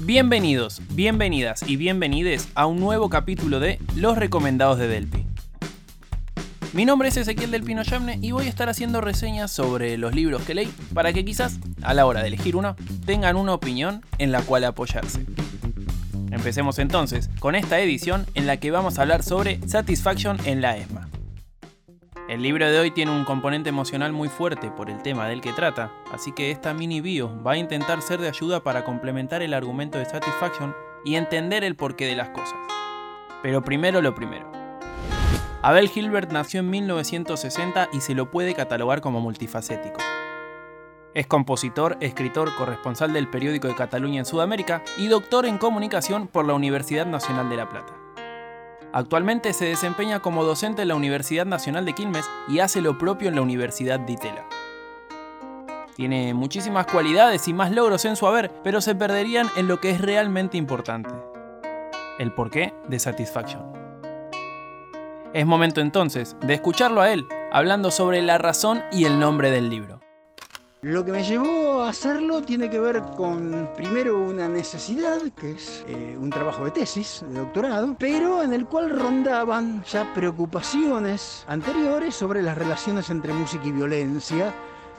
Bienvenidos, bienvenidas y bienvenides a un nuevo capítulo de Los Recomendados de Delpi. Mi nombre es Ezequiel del Pino Yamne y voy a estar haciendo reseñas sobre los libros que leí para que quizás, a la hora de elegir uno, tengan una opinión en la cual apoyarse. Empecemos entonces con esta edición en la que vamos a hablar sobre Satisfaction en la ESMA. El libro de hoy tiene un componente emocional muy fuerte por el tema del que trata, así que esta mini bio va a intentar ser de ayuda para complementar el argumento de Satisfaction y entender el porqué de las cosas. Pero primero lo primero. Abel Gilbert nació en 1960 y se lo puede catalogar como multifacético. Es compositor, escritor, corresponsal del periódico de Cataluña en Sudamérica y doctor en comunicación por la Universidad Nacional de La Plata. Actualmente se desempeña como docente en la Universidad Nacional de Quilmes y hace lo propio en la Universidad de Itela. Tiene muchísimas cualidades y más logros en su haber, pero se perderían en lo que es realmente importante. El porqué de Satisfaction. Es momento entonces de escucharlo a él, hablando sobre la razón y el nombre del libro. Lo que me llevó hacerlo tiene que ver con, primero, una necesidad, que es eh, un trabajo de tesis, de doctorado, pero en el cual rondaban ya preocupaciones anteriores sobre las relaciones entre música y violencia.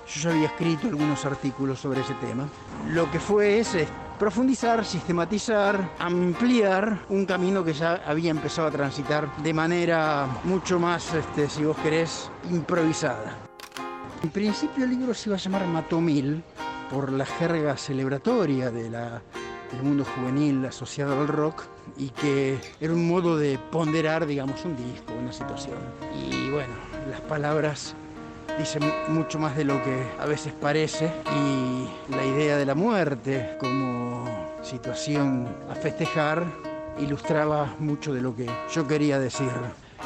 Yo ya había escrito algunos artículos sobre ese tema. Lo que fue es eh, profundizar, sistematizar, ampliar un camino que ya había empezado a transitar de manera mucho más, este, si vos querés, improvisada. En principio el libro se iba a llamar Matomil por la jerga celebratoria del mundo juvenil asociado al rock y que era un modo de ponderar, digamos, un disco, una situación. Y bueno, las palabras dicen mucho más de lo que a veces parece y la idea de la muerte como situación a festejar ilustraba mucho de lo que yo quería decir.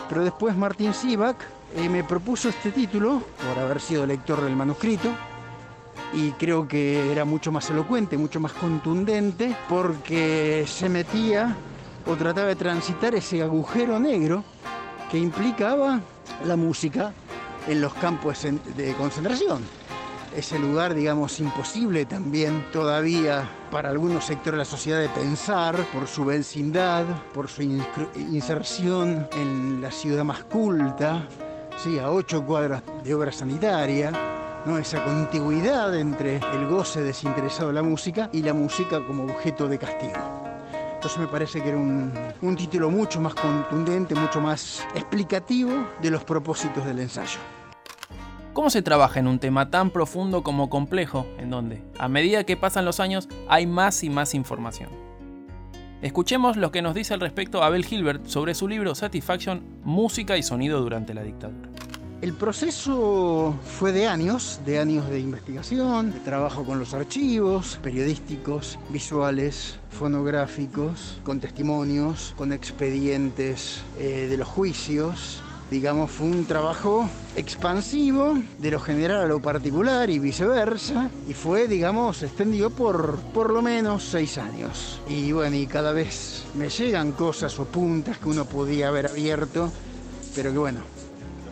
Pero después Martín Sivak eh, me propuso este título por haber sido lector del manuscrito y creo que era mucho más elocuente, mucho más contundente porque se metía o trataba de transitar ese agujero negro que implicaba la música en los campos de concentración. Ese lugar, digamos, imposible también todavía para algunos sectores de la sociedad de pensar por su vecindad, por su inserción en la ciudad más culta, ¿sí? a ocho cuadras de obra sanitaria, ¿no? esa contigüidad entre el goce desinteresado de la música y la música como objeto de castigo. Entonces me parece que era un, un título mucho más contundente, mucho más explicativo de los propósitos del ensayo. ¿Cómo se trabaja en un tema tan profundo como complejo, en donde, a medida que pasan los años, hay más y más información? Escuchemos lo que nos dice al respecto Abel Gilbert sobre su libro Satisfaction, Música y Sonido durante la Dictadura. El proceso fue de años, de años de investigación, de trabajo con los archivos periodísticos, visuales, fonográficos, con testimonios, con expedientes eh, de los juicios, digamos, fue un trabajo expansivo de lo general a lo particular y viceversa, y fue, digamos, extendido por por lo menos seis años. Y bueno, y cada vez me llegan cosas o puntas que uno podía haber abierto, pero que bueno,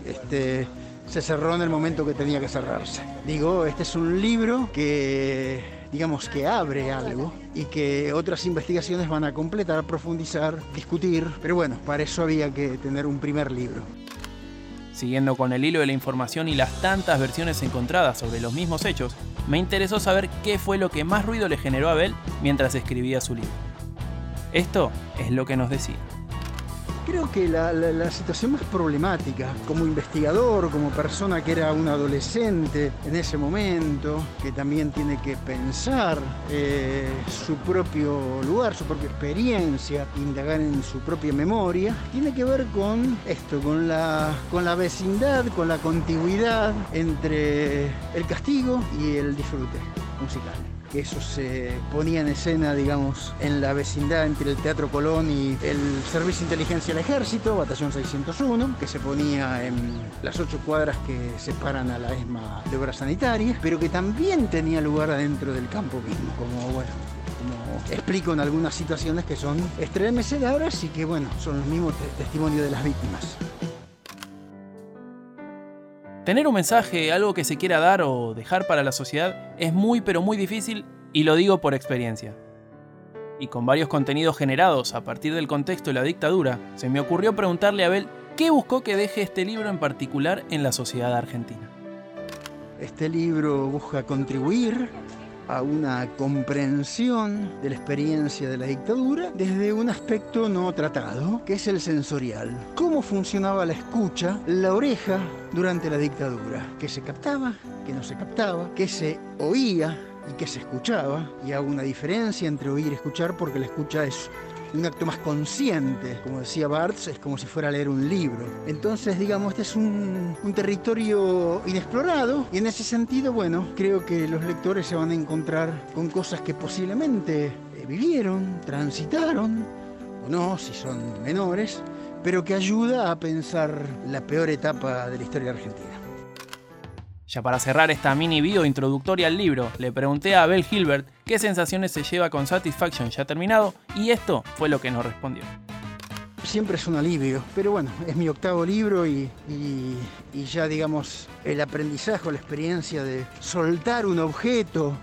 este, se cerró en el momento que tenía que cerrarse. Digo, este es un libro que digamos que abre algo y que otras investigaciones van a completar, profundizar, discutir, pero bueno, para eso había que tener un primer libro. Siguiendo con el hilo de la información y las tantas versiones encontradas sobre los mismos hechos, me interesó saber qué fue lo que más ruido le generó a Abel mientras escribía su libro. Esto es lo que nos decía. Creo que la, situación más problemática, como investigador, como persona que era un adolescente en ese momento, que también tiene que pensar eh, su propio lugar, su propia experiencia, indagar en su propia memoria, tiene que ver con esto, con la, con la vecindad, con la contigüidad entre el castigo y el disfrute musical que eso se ponía en escena, digamos, en la vecindad entre el Teatro Colón y el Servicio de Inteligencia del Ejército, Batallón 601, que se ponía en las ocho cuadras que separan a la ESMA de obras sanitarias, pero que también tenía lugar adentro del campo mismo, como, bueno, explico en algunas situaciones que son estremecedoras y que, bueno, son los mismos testimonios de las víctimas. Tener un mensaje, algo que se quiera dar o dejar para la sociedad es muy pero muy difícil y lo digo por experiencia. y con varios contenidos generados a partir del contexto de la dictadura, se me ocurrió preguntarle a Abel qué buscó que deje este libro en particular en la sociedad argentina. Este libro busca contribuir a una comprensión de la experiencia de la dictadura desde un aspecto no tratado, que es el sensorial. ¿Cómo funcionaba la escucha, la oreja durante la dictadura? ¿Qué se captaba? ¿Qué no se captaba? ¿Qué se oía? y qué se escuchaba, y hago una diferencia entre oír y escuchar porque la escucha es un acto más consciente. Como decía Barthes, es como si fuera a leer un libro. Entonces, digamos, este es un, un, territorio inexplorado y en ese sentido, bueno, creo que los lectores se van a encontrar con cosas que posiblemente eh, vivieron, transitaron, o no, si son menores, pero que ayuda a pensar la peor etapa de la historia argentina. Ya para cerrar esta mini video introductoria al libro, le pregunté a Abel Hilbert qué sensaciones se lleva con Satisfaction ya terminado y esto fue lo que nos respondió. Siempre es un alivio, pero bueno, es mi octavo libro y, y, y ya digamos el aprendizaje la experiencia de soltar un objeto,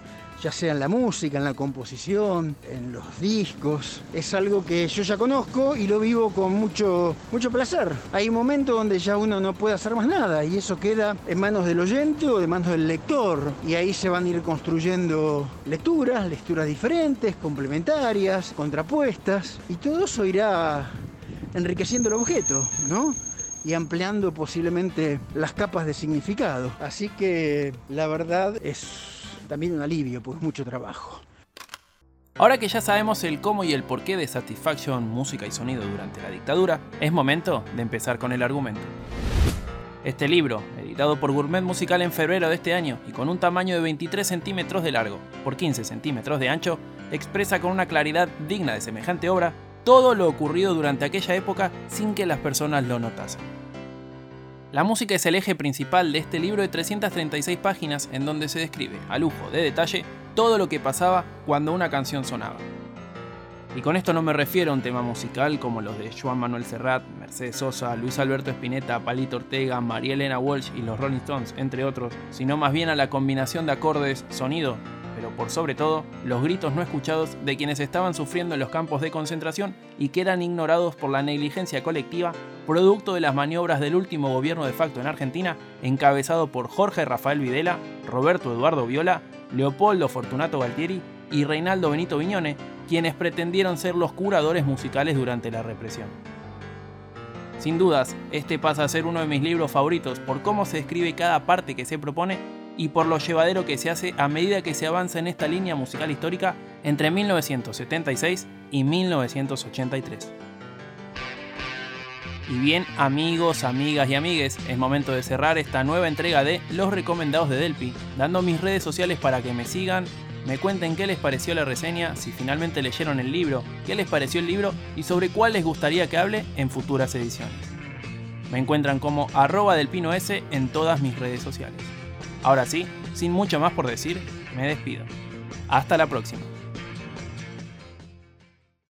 ya sea en la música, en la composición, en los discos. Es algo que yo ya conozco y lo vivo con mucho, mucho placer. Hay momentos donde ya uno no puede hacer más nada y eso queda en manos del oyente o de manos del lector. Y ahí se van a ir construyendo lecturas, lecturas diferentes, complementarias, contrapuestas y todo eso irá enriqueciendo el objeto, ¿no? y ampliando posiblemente las capas de significado. Así que la verdad es también un alivio, pues mucho trabajo. Ahora que ya sabemos el cómo y el porqué de Satisfaction, música y sonido durante la dictadura, es momento de empezar con el argumento. Este libro, editado por Gourmet Musical en febrero de este año y con un tamaño de 23 centímetros de largo por 15 centímetros de ancho, expresa con una claridad digna de semejante obra todo lo ocurrido durante aquella época sin que las personas lo notasen. La música es el eje principal de este libro de 336 páginas en donde se describe, a lujo de detalle, todo lo que pasaba cuando una canción sonaba. Y con esto no me refiero a un tema musical como los de Joan Manuel Serrat, Mercedes Sosa, Luis Alberto Spinetta, Palito Ortega, María Elena Walsh y los Rolling Stones, entre otros, sino más bien a la combinación de acordes, sonido, pero por sobre todo, los gritos no escuchados de quienes estaban sufriendo en los campos de concentración y que eran ignorados por la negligencia colectiva producto de las maniobras del último gobierno de facto en Argentina, encabezado por Jorge Rafael Videla, Roberto Eduardo Viola, Leopoldo Fortunato Galtieri y Reinaldo Benito Viñone, quienes pretendieron ser los curadores musicales durante la represión. Sin dudas, este pasa a ser uno de mis libros favoritos por cómo se describe cada parte que se propone y por lo llevadero que se hace a medida que se avanza en esta línea musical histórica entre 1976 y 1983. Y bien, amigos, amigas y amigues, es momento de cerrar esta nueva entrega de Los Recomendados de Delpi, dando mis redes sociales para que me sigan, me cuenten qué les pareció la reseña, si finalmente leyeron el libro, qué les pareció el libro y sobre cuál les gustaría que hable en futuras ediciones. Me encuentran como arroba delpino S en todas mis redes sociales. Ahora sí, sin mucho más por decir, me despido. Hasta la próxima.